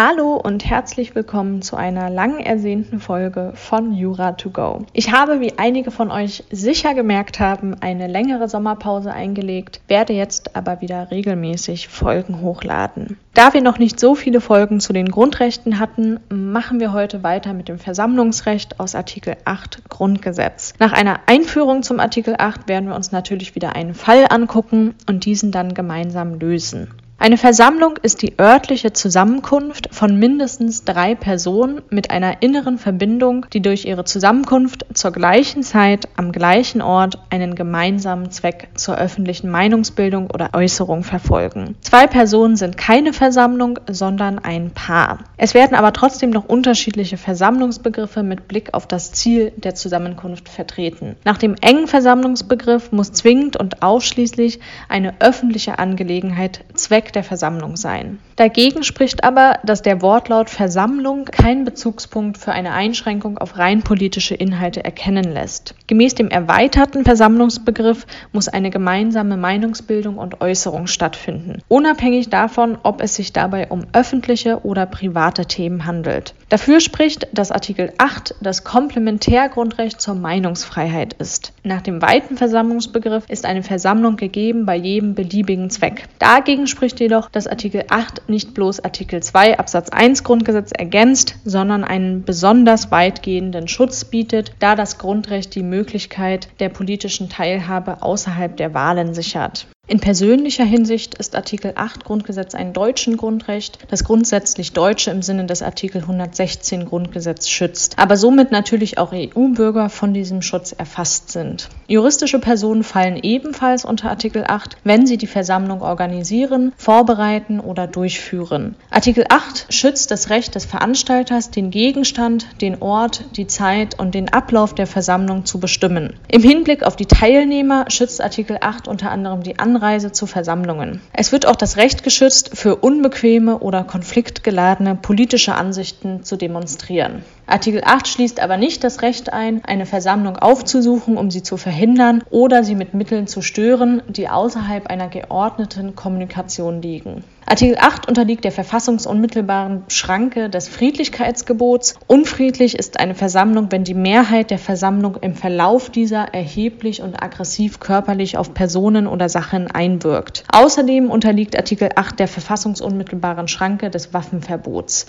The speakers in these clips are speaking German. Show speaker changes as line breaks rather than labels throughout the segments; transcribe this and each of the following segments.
Hallo und herzlich willkommen zu einer lang ersehnten Folge von Jura to go. Ich habe, wie einige von euch sicher gemerkt haben, eine längere Sommerpause eingelegt, werde jetzt aber wieder regelmäßig Folgen hochladen. Da wir noch nicht so viele Folgen zu den Grundrechten hatten, machen wir heute weiter mit dem Versammlungsrecht aus Artikel 8 Grundgesetz. Nach einer Einführung zum Artikel 8 werden wir uns natürlich wieder einen Fall angucken und diesen dann gemeinsam lösen. Eine Versammlung ist die örtliche Zusammenkunft von mindestens drei Personen mit einer inneren Verbindung, die durch ihre Zusammenkunft zur gleichen Zeit am gleichen Ort einen gemeinsamen Zweck zur öffentlichen Meinungsbildung oder Äußerung verfolgen. Zwei Personen sind keine Versammlung, sondern ein Paar. Es werden aber trotzdem noch unterschiedliche Versammlungsbegriffe mit Blick auf das Ziel der Zusammenkunft vertreten. Nach dem engen Versammlungsbegriff muss zwingend und ausschließlich eine öffentliche Angelegenheit Zweck der Versammlung sein. Dagegen spricht aber, dass der Wortlaut Versammlung keinen Bezugspunkt für eine Einschränkung auf rein politische Inhalte erkennen lässt. Gemäß dem erweiterten Versammlungsbegriff muss eine gemeinsame Meinungsbildung und Äußerung stattfinden, unabhängig davon, ob es sich dabei um öffentliche oder private Themen handelt. Dafür spricht, dass Artikel 8 das Komplementärgrundrecht zur Meinungsfreiheit ist. Nach dem weiten Versammlungsbegriff ist eine Versammlung gegeben bei jedem beliebigen Zweck. Dagegen spricht jedoch, dass Artikel 8 nicht bloß Artikel 2 Absatz 1 Grundgesetz ergänzt, sondern einen besonders weitgehenden Schutz bietet, da das Grundrecht die Möglichkeit der politischen Teilhabe außerhalb der Wahlen sichert. In persönlicher Hinsicht ist Artikel 8 Grundgesetz ein deutschen Grundrecht, das grundsätzlich Deutsche im Sinne des Artikel 116 Grundgesetz schützt, aber somit natürlich auch EU-Bürger von diesem Schutz erfasst sind. Juristische Personen fallen ebenfalls unter Artikel 8, wenn sie die Versammlung organisieren, vorbereiten oder durchführen. Artikel 8 schützt das Recht des Veranstalters, den Gegenstand, den Ort, die Zeit und den Ablauf der Versammlung zu bestimmen. Im Hinblick auf die Teilnehmer schützt Artikel 8 unter anderem die Anreise Anreise zu Versammlungen. Es wird auch das Recht geschützt, für unbequeme oder konfliktgeladene politische Ansichten zu demonstrieren. Artikel 8 schließt aber nicht das Recht ein, eine Versammlung aufzusuchen, um sie zu verhindern oder sie mit Mitteln zu stören, die außerhalb einer geordneten Kommunikation liegen. Artikel 8 unterliegt der verfassungsunmittelbaren Schranke des Friedlichkeitsgebots. Unfriedlich ist eine Versammlung, wenn die Mehrheit der Versammlung im Verlauf dieser erheblich und aggressiv körperlich auf Personen oder Sachen einwirkt. Außerdem unterliegt Artikel 8 der verfassungsunmittelbaren Schranke des Waffenverbots.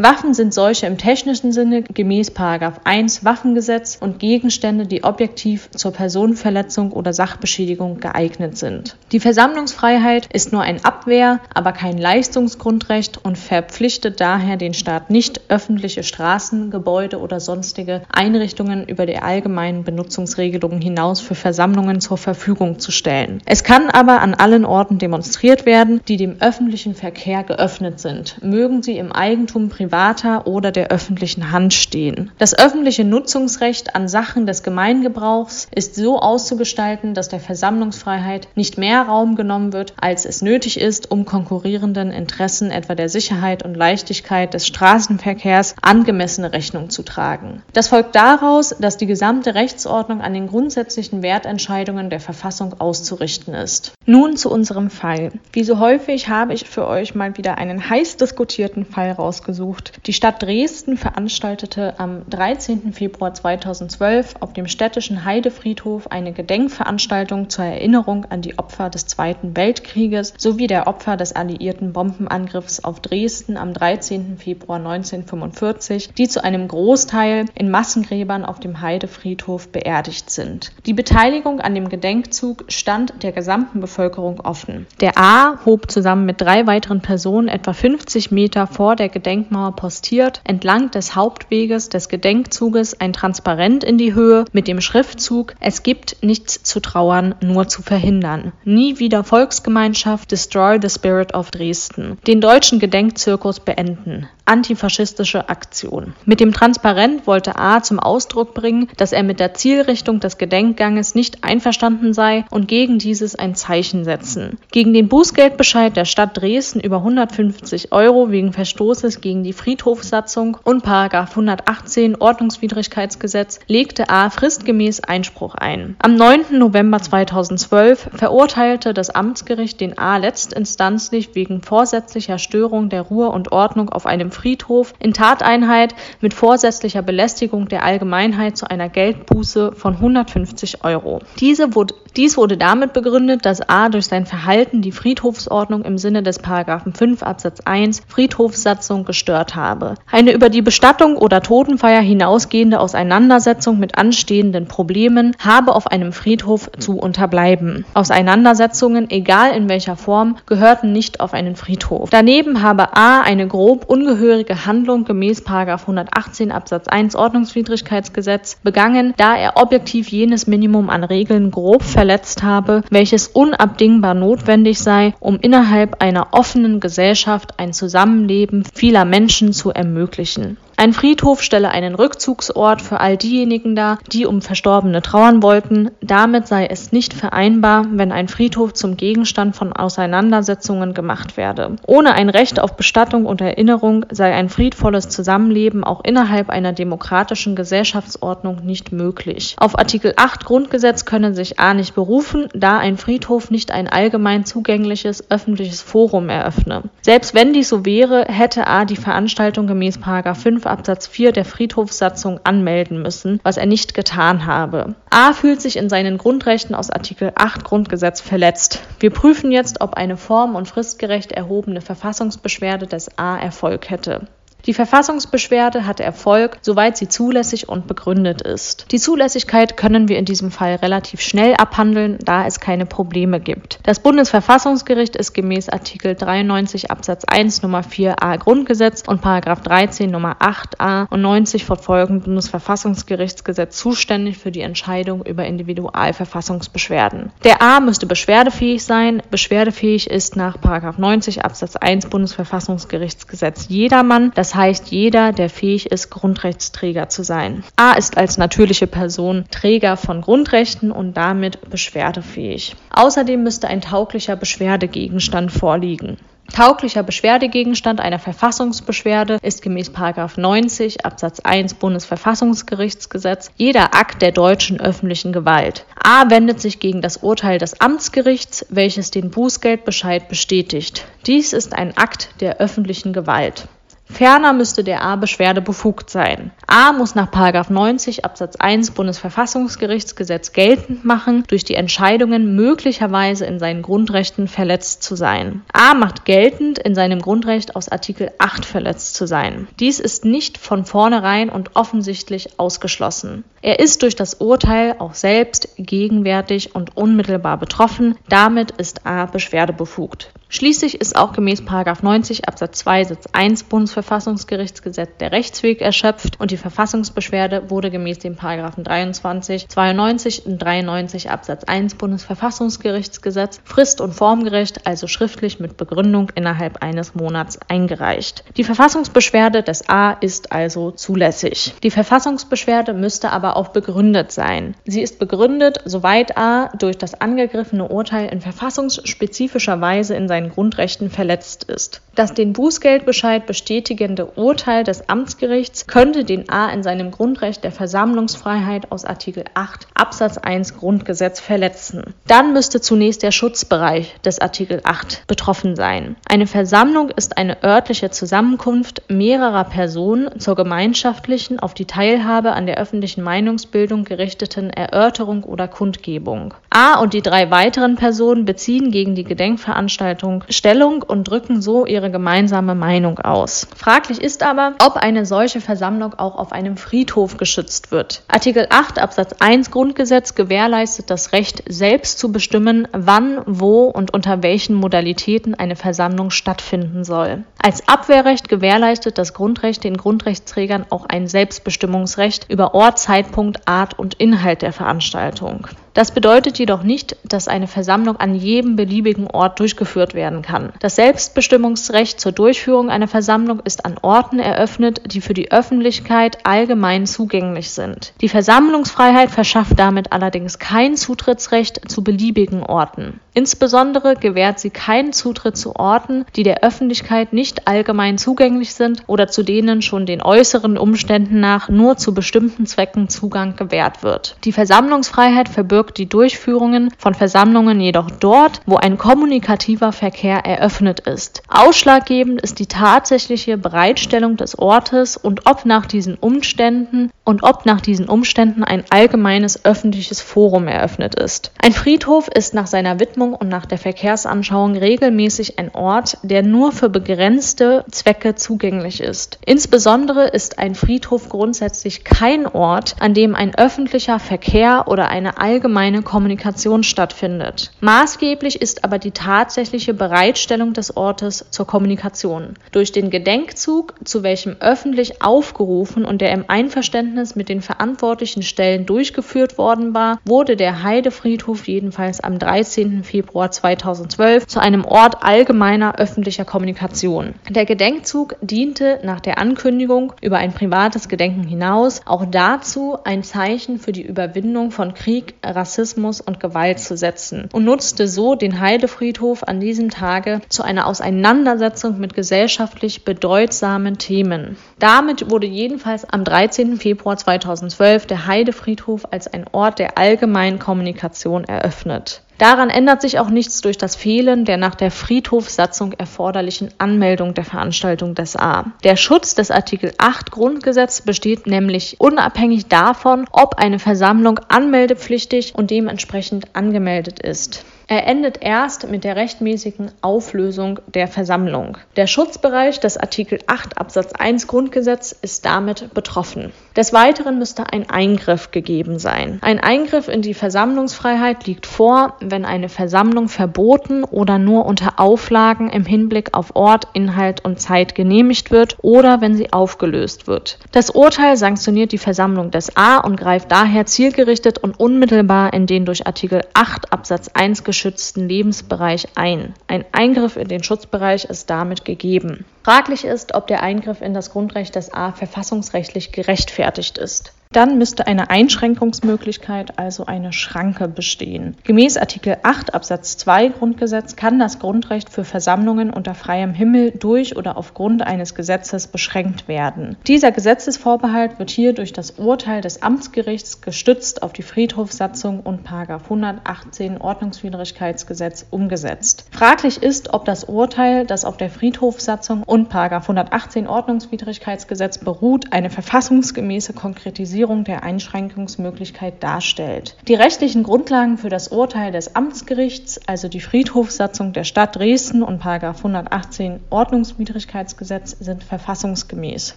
Waffen sind solche im technischen Sinne gemäß 1 Waffengesetz und Gegenstände, die objektiv zur Personenverletzung oder Sachbeschädigung geeignet sind. Die Versammlungsfreiheit ist nur ein Abwehr, aber kein Leistungsgrundrecht und verpflichtet daher den Staat nicht, öffentliche Straßen, Gebäude oder sonstige Einrichtungen über die allgemeinen Benutzungsregelungen hinaus für Versammlungen zur Verfügung zu stellen. Es kann aber an allen Orten demonstriert werden, die dem öffentlichen Verkehr geöffnet sind, mögen sie im Eigentum privat privater oder der öffentlichen Hand stehen. Das öffentliche Nutzungsrecht an Sachen des Gemeingebrauchs ist so auszugestalten, dass der Versammlungsfreiheit nicht mehr Raum genommen wird, als es nötig ist, um konkurrierenden Interessen etwa der Sicherheit und Leichtigkeit des Straßenverkehrs angemessene Rechnung zu tragen. Das folgt daraus, dass die gesamte Rechtsordnung an den grundsätzlichen Wertentscheidungen der Verfassung auszurichten ist. Nun zu unserem Fall. Wie so häufig habe ich für euch mal wieder einen heiß diskutierten Fall rausgesucht. Die Stadt Dresden veranstaltete am 13. Februar 2012 auf dem städtischen Heidefriedhof eine Gedenkveranstaltung zur Erinnerung an die Opfer des Zweiten Weltkrieges sowie der Opfer des alliierten Bombenangriffs auf Dresden am 13. Februar 1945, die zu einem Großteil in Massengräbern auf dem Heidefriedhof beerdigt sind. Die Beteiligung an dem Gedenkzug stand der gesamten Bevölkerung offen. Der A hob zusammen mit drei weiteren Personen etwa 50 Meter vor der Gedenkmauer Mauer postiert entlang des Hauptweges des Gedenkzuges ein Transparent in die Höhe mit dem Schriftzug Es gibt nichts zu trauern, nur zu verhindern. Nie wieder Volksgemeinschaft, Destroy the Spirit of Dresden. Den deutschen Gedenkzirkus beenden. Antifaschistische Aktion. Mit dem Transparent wollte A zum Ausdruck bringen, dass er mit der Zielrichtung des Gedenkganges nicht einverstanden sei und gegen dieses ein Zeichen setzen. Gegen den Bußgeldbescheid der Stadt Dresden über 150 Euro wegen Verstoßes gegen die Friedhofssatzung und 118 Ordnungswidrigkeitsgesetz legte A fristgemäß Einspruch ein. Am 9. November 2012 verurteilte das Amtsgericht den A letztinstanzlich wegen vorsätzlicher Störung der Ruhe und Ordnung auf einem Friedhof in Tateinheit mit vorsätzlicher Belästigung der Allgemeinheit zu einer Geldbuße von 150 Euro. Diese wurde, dies wurde damit begründet, dass A durch sein Verhalten die Friedhofsordnung im Sinne des Paragraphen 5 Absatz 1 Friedhofssatzung gestört habe. Eine über die Bestattung oder Totenfeier hinausgehende Auseinandersetzung mit anstehenden Problemen habe auf einem Friedhof zu unterbleiben. Auseinandersetzungen, egal in welcher Form, gehörten nicht auf einen Friedhof. Daneben habe A eine grob ungehörige Handlung gemäß 118 Absatz 1 Ordnungswidrigkeitsgesetz begangen, da er objektiv jenes Minimum an Regeln grob verletzt habe, welches unabdingbar notwendig sei, um innerhalb einer offenen Gesellschaft ein Zusammenleben vieler Menschen zu ermöglichen. Ein Friedhof stelle einen Rückzugsort für all diejenigen dar, die um Verstorbene trauern wollten. Damit sei es nicht vereinbar, wenn ein Friedhof zum Gegenstand von Auseinandersetzungen gemacht werde. Ohne ein Recht auf Bestattung und Erinnerung sei ein friedvolles Zusammenleben auch innerhalb einer demokratischen Gesellschaftsordnung nicht möglich. Auf Artikel 8 Grundgesetz können sich A nicht berufen, da ein Friedhof nicht ein allgemein zugängliches öffentliches Forum eröffne. Selbst wenn dies so wäre, hätte A die Veranstaltung gemäß 5 Absatz 4 der Friedhofssatzung anmelden müssen, was er nicht getan habe. A fühlt sich in seinen Grundrechten aus Artikel 8 Grundgesetz verletzt. Wir prüfen jetzt, ob eine form- und fristgerecht erhobene Verfassungsbeschwerde des A Erfolg hätte. Die Verfassungsbeschwerde hatte Erfolg, soweit sie zulässig und begründet ist. Die Zulässigkeit können wir in diesem Fall relativ schnell abhandeln, da es keine Probleme gibt. Das Bundesverfassungsgericht ist gemäß Artikel 93 Absatz 1 Nummer 4a Grundgesetz und Paragraph 13 Nummer 8a und 90 fortfolgend Bundesverfassungsgerichtsgesetz zuständig für die Entscheidung über Individualverfassungsbeschwerden. Der A müsste beschwerdefähig sein. Beschwerdefähig ist nach Paragraph 90 Absatz 1 Bundesverfassungsgerichtsgesetz jedermann. Das das heißt jeder, der fähig ist, Grundrechtsträger zu sein. A ist als natürliche Person Träger von Grundrechten und damit beschwerdefähig. Außerdem müsste ein tauglicher Beschwerdegegenstand vorliegen. Tauglicher Beschwerdegegenstand einer Verfassungsbeschwerde ist gemäß 90 Absatz 1 Bundesverfassungsgerichtsgesetz jeder Akt der deutschen öffentlichen Gewalt. A wendet sich gegen das Urteil des Amtsgerichts, welches den Bußgeldbescheid bestätigt. Dies ist ein Akt der öffentlichen Gewalt. Ferner müsste der A beschwerdebefugt sein. A muss nach 90 Absatz 1 Bundesverfassungsgerichtsgesetz geltend machen, durch die Entscheidungen möglicherweise in seinen Grundrechten verletzt zu sein. A macht geltend, in seinem Grundrecht aus Artikel 8 verletzt zu sein. Dies ist nicht von vornherein und offensichtlich ausgeschlossen. Er ist durch das Urteil auch selbst gegenwärtig und unmittelbar betroffen. Damit ist A beschwerdebefugt. Schließlich ist auch gemäß 90 Absatz 2 Satz 1 Bundesverfassungsgerichtsgesetz der Rechtsweg erschöpft und die Verfassungsbeschwerde wurde gemäß den Paragraphen 23, 92 und 93 Absatz 1 Bundesverfassungsgerichtsgesetz frist- und formgerecht, also schriftlich mit Begründung innerhalb eines Monats eingereicht. Die Verfassungsbeschwerde des A ist also zulässig. Die Verfassungsbeschwerde müsste aber auch begründet sein. Sie ist begründet, soweit A durch das angegriffene Urteil in verfassungsspezifischer Weise in seinem seinen Grundrechten verletzt ist. Das den Bußgeldbescheid bestätigende Urteil des Amtsgerichts könnte den A in seinem Grundrecht der Versammlungsfreiheit aus Artikel 8 Absatz 1 Grundgesetz verletzen. Dann müsste zunächst der Schutzbereich des Artikel 8 betroffen sein. Eine Versammlung ist eine örtliche Zusammenkunft mehrerer Personen zur gemeinschaftlichen auf die Teilhabe an der öffentlichen Meinungsbildung gerichteten Erörterung oder Kundgebung. A und die drei weiteren Personen beziehen gegen die Gedenkveranstaltung Veranstaltung Stellung und drücken so ihre gemeinsame Meinung aus. Fraglich ist aber, ob eine solche Versammlung auch auf einem Friedhof geschützt wird. Artikel 8 Absatz 1 Grundgesetz gewährleistet das Recht, selbst zu bestimmen, wann, wo und unter welchen Modalitäten eine Versammlung stattfinden soll. Als Abwehrrecht gewährleistet das Grundrecht den Grundrechtsträgern auch ein Selbstbestimmungsrecht über Ort, Zeitpunkt, Art und Inhalt der Veranstaltung. Das bedeutet jedoch nicht, dass eine Versammlung an jedem beliebigen Ort durchgeführt werden kann. Das Selbstbestimmungsrecht zur Durchführung einer Versammlung ist an Orten eröffnet, die für die Öffentlichkeit allgemein zugänglich sind. Die Versammlungsfreiheit verschafft damit allerdings kein Zutrittsrecht zu beliebigen Orten. Insbesondere gewährt sie keinen Zutritt zu Orten, die der Öffentlichkeit nicht allgemein zugänglich sind oder zu denen schon den äußeren Umständen nach nur zu bestimmten Zwecken Zugang gewährt wird. Die Versammlungsfreiheit verbirgt die Durchführungen von Versammlungen jedoch dort, wo ein kommunikativer Verkehr eröffnet ist. Ausschlaggebend ist die tatsächliche Bereitstellung des Ortes und ob nach diesen Umständen und ob nach diesen Umständen ein allgemeines öffentliches Forum eröffnet ist. Ein Friedhof ist nach seiner Widmung und nach der Verkehrsanschauung regelmäßig ein Ort, der nur für begrenzte Zwecke zugänglich ist. Insbesondere ist ein Friedhof grundsätzlich kein Ort, an dem ein öffentlicher Verkehr oder eine allgemeine Kommunikation stattfindet. Maßgeblich ist aber die tatsächliche Bereitstellung des Ortes zur Kommunikation. Durch den Gedenkzug, zu welchem öffentlich aufgerufen und der im Einverständnis mit den verantwortlichen Stellen durchgeführt worden war, wurde der Heidefriedhof jedenfalls am 13. Februar Februar 2012 zu einem Ort allgemeiner öffentlicher Kommunikation. Der Gedenkzug diente nach der Ankündigung über ein privates Gedenken hinaus auch dazu, ein Zeichen für die Überwindung von Krieg, Rassismus und Gewalt zu setzen und nutzte so den Heidefriedhof an diesem Tage zu einer Auseinandersetzung mit gesellschaftlich bedeutsamen Themen. Damit wurde jedenfalls am 13. Februar 2012 der Heidefriedhof als ein Ort der allgemeinen Kommunikation eröffnet. Daran ändert sich auch nichts durch das Fehlen der nach der Friedhofssatzung erforderlichen Anmeldung der Veranstaltung des A. Der Schutz des Artikel 8 Grundgesetz besteht nämlich unabhängig davon, ob eine Versammlung anmeldepflichtig und dementsprechend angemeldet ist. Er endet erst mit der rechtmäßigen Auflösung der Versammlung. Der Schutzbereich des Artikel 8 Absatz 1 Grundgesetz ist damit betroffen. Des Weiteren müsste ein Eingriff gegeben sein. Ein Eingriff in die Versammlungsfreiheit liegt vor, wenn eine Versammlung verboten oder nur unter Auflagen im Hinblick auf Ort, Inhalt und Zeit genehmigt wird oder wenn sie aufgelöst wird. Das Urteil sanktioniert die Versammlung des A und greift daher zielgerichtet und unmittelbar in den durch Artikel 8 Absatz 1 geschützten Lebensbereich ein. Ein Eingriff in den Schutzbereich ist damit gegeben. Fraglich ist, ob der Eingriff in das Grundrecht des A verfassungsrechtlich gerechtfertigt ist. Dann müsste eine Einschränkungsmöglichkeit, also eine Schranke bestehen. Gemäß Artikel 8 Absatz 2 Grundgesetz kann das Grundrecht für Versammlungen unter freiem Himmel durch oder aufgrund eines Gesetzes beschränkt werden. Dieser Gesetzesvorbehalt wird hier durch das Urteil des Amtsgerichts gestützt auf die Friedhofssatzung und 118 Ordnungswidrigkeitsgesetz umgesetzt. Fraglich ist, ob das Urteil, das auf der Friedhofssatzung und und 118 Ordnungswidrigkeitsgesetz beruht, eine verfassungsgemäße Konkretisierung der Einschränkungsmöglichkeit darstellt. Die rechtlichen Grundlagen für das Urteil des Amtsgerichts, also die Friedhofssatzung der Stadt Dresden und 118 Ordnungswidrigkeitsgesetz, sind verfassungsgemäß.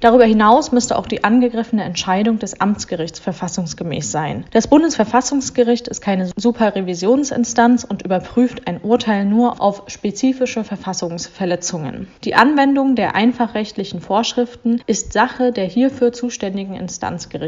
Darüber hinaus müsste auch die angegriffene Entscheidung des Amtsgerichts verfassungsgemäß sein. Das Bundesverfassungsgericht ist keine Superrevisionsinstanz und überprüft ein Urteil nur auf spezifische Verfassungsverletzungen. Die Anwendung der einfachrechtlichen Vorschriften ist Sache der hierfür zuständigen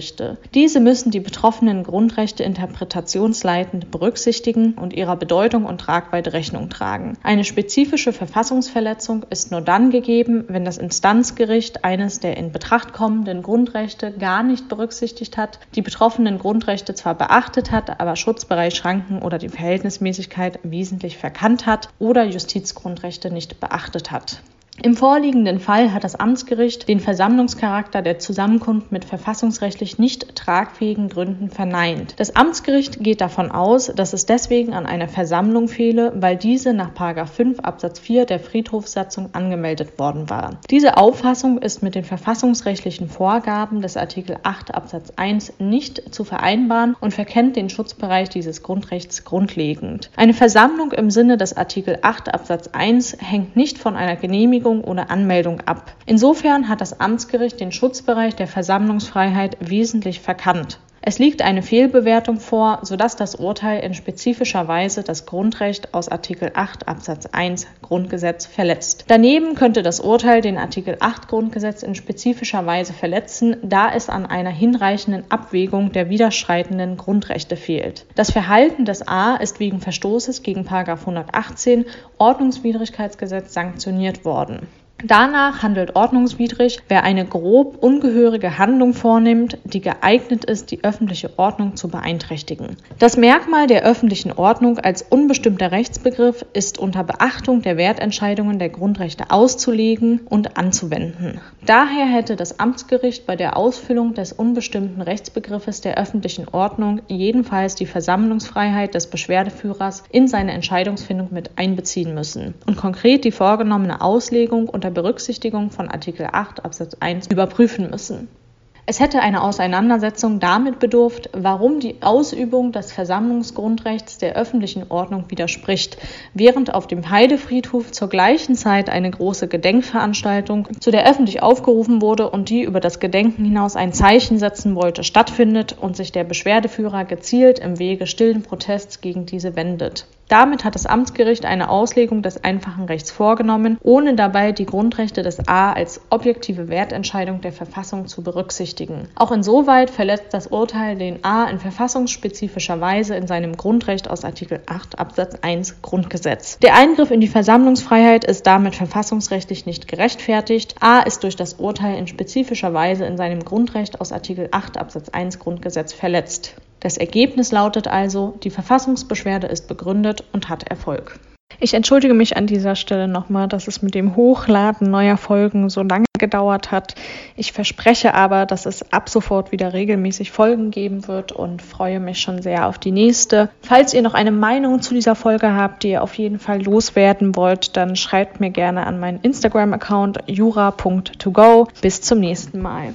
Instanzgerichte. Diese müssen die betroffenen Grundrechte interpretationsleitend berücksichtigen und ihrer Bedeutung und Tragweite Rechnung tragen. Eine spezifische Verfassungsverletzung ist nur dann gegeben, wenn das Instanzgericht eines der in Betracht kommenden Grundrechte gar nicht berücksichtigt hat, die betroffenen Grundrechte zwar beachtet hat, aber Schutzbereich Schranken oder die Verhältnismäßigkeit wesentlich verkannt hat oder Justizgrundrechte nicht beachtet hat. Im vorliegenden Fall hat das Amtsgericht den Versammlungscharakter der Zusammenkunft mit verfassungsrechtlich nicht tragfähigen Gründen verneint. Das Amtsgericht geht davon aus, dass es deswegen an einer Versammlung fehle, weil diese nach 5 Absatz 4 der Friedhofssatzung angemeldet worden war. Diese Auffassung ist mit den verfassungsrechtlichen Vorgaben des Artikel 8 Absatz 1 nicht zu vereinbaren und verkennt den Schutzbereich dieses Grundrechts grundlegend. Eine Versammlung im Sinne des Artikel 8 Absatz 1 hängt nicht von einer Genehmigung Genehmigung oder Anmeldung ab. Insofern hat das Amtsgericht den Schutzbereich der Versammlungsfreiheit wesentlich verkannt. Es liegt eine Fehlbewertung vor, sodass das Urteil in spezifischer Weise das Grundrecht aus Artikel 8 Absatz 1 Grundgesetz verletzt. Daneben könnte das Urteil den Artikel 8 Grundgesetz in spezifischer Weise verletzen, da es an einer hinreichenden Abwägung der widerstreitenden Grundrechte fehlt. Das Verhalten des A ist wegen Verstoßes gegen 118 Ordnungswidrigkeitsgesetz sanktioniert worden. Danach handelt ordnungswidrig, wer eine grob ungehörige Handlung vornimmt, die geeignet ist, die öffentliche Ordnung zu beeinträchtigen. Das Merkmal der öffentlichen Ordnung als unbestimmter Rechtsbegriff ist unter Beachtung der Wertentscheidungen der Grundrechte auszulegen und anzuwenden. Daher hätte das Amtsgericht bei der Ausfüllung des unbestimmten Rechtsbegriffes der öffentlichen Ordnung jedenfalls die Versammlungsfreiheit des Beschwerdeführers in seine Entscheidungsfindung mit einbeziehen müssen und konkret die vorgenommene Auslegung unter Berücksichtigung von Artikel 8 Absatz 1 überprüfen müssen. Es hätte eine Auseinandersetzung damit bedurft, warum die Ausübung des Versammlungsgrundrechts der öffentlichen Ordnung widerspricht, während auf dem Heidefriedhof zur gleichen Zeit eine große Gedenkveranstaltung, zu der öffentlich aufgerufen wurde und die über das Gedenken hinaus ein Zeichen setzen wollte, stattfindet und sich der Beschwerdeführer gezielt im Wege stillen Protests gegen diese wendet. Damit hat das Amtsgericht eine Auslegung des einfachen Rechts vorgenommen, ohne dabei die Grundrechte des A als objektive Wertentscheidung der Verfassung zu berücksichtigen. Auch insoweit verletzt das Urteil den A in verfassungsspezifischer Weise in seinem Grundrecht aus Artikel 8 Absatz 1 Grundgesetz. Der Eingriff in die Versammlungsfreiheit ist damit verfassungsrechtlich nicht gerechtfertigt. A ist durch das Urteil in spezifischer Weise in seinem Grundrecht aus Artikel 8 Absatz 1 Grundgesetz verletzt. Das Ergebnis lautet also, die Verfassungsbeschwerde ist begründet und hat Erfolg. Ich entschuldige mich an dieser Stelle nochmal, dass es mit dem Hochladen neuer Folgen so lange gedauert hat. Ich verspreche aber, dass es ab sofort wieder regelmäßig Folgen geben wird und freue mich schon sehr auf die nächste. Falls ihr noch eine Meinung zu dieser Folge habt, die ihr auf jeden Fall loswerden wollt, dann schreibt mir gerne an meinen Instagram-Account jura.togo. Bis zum nächsten Mal.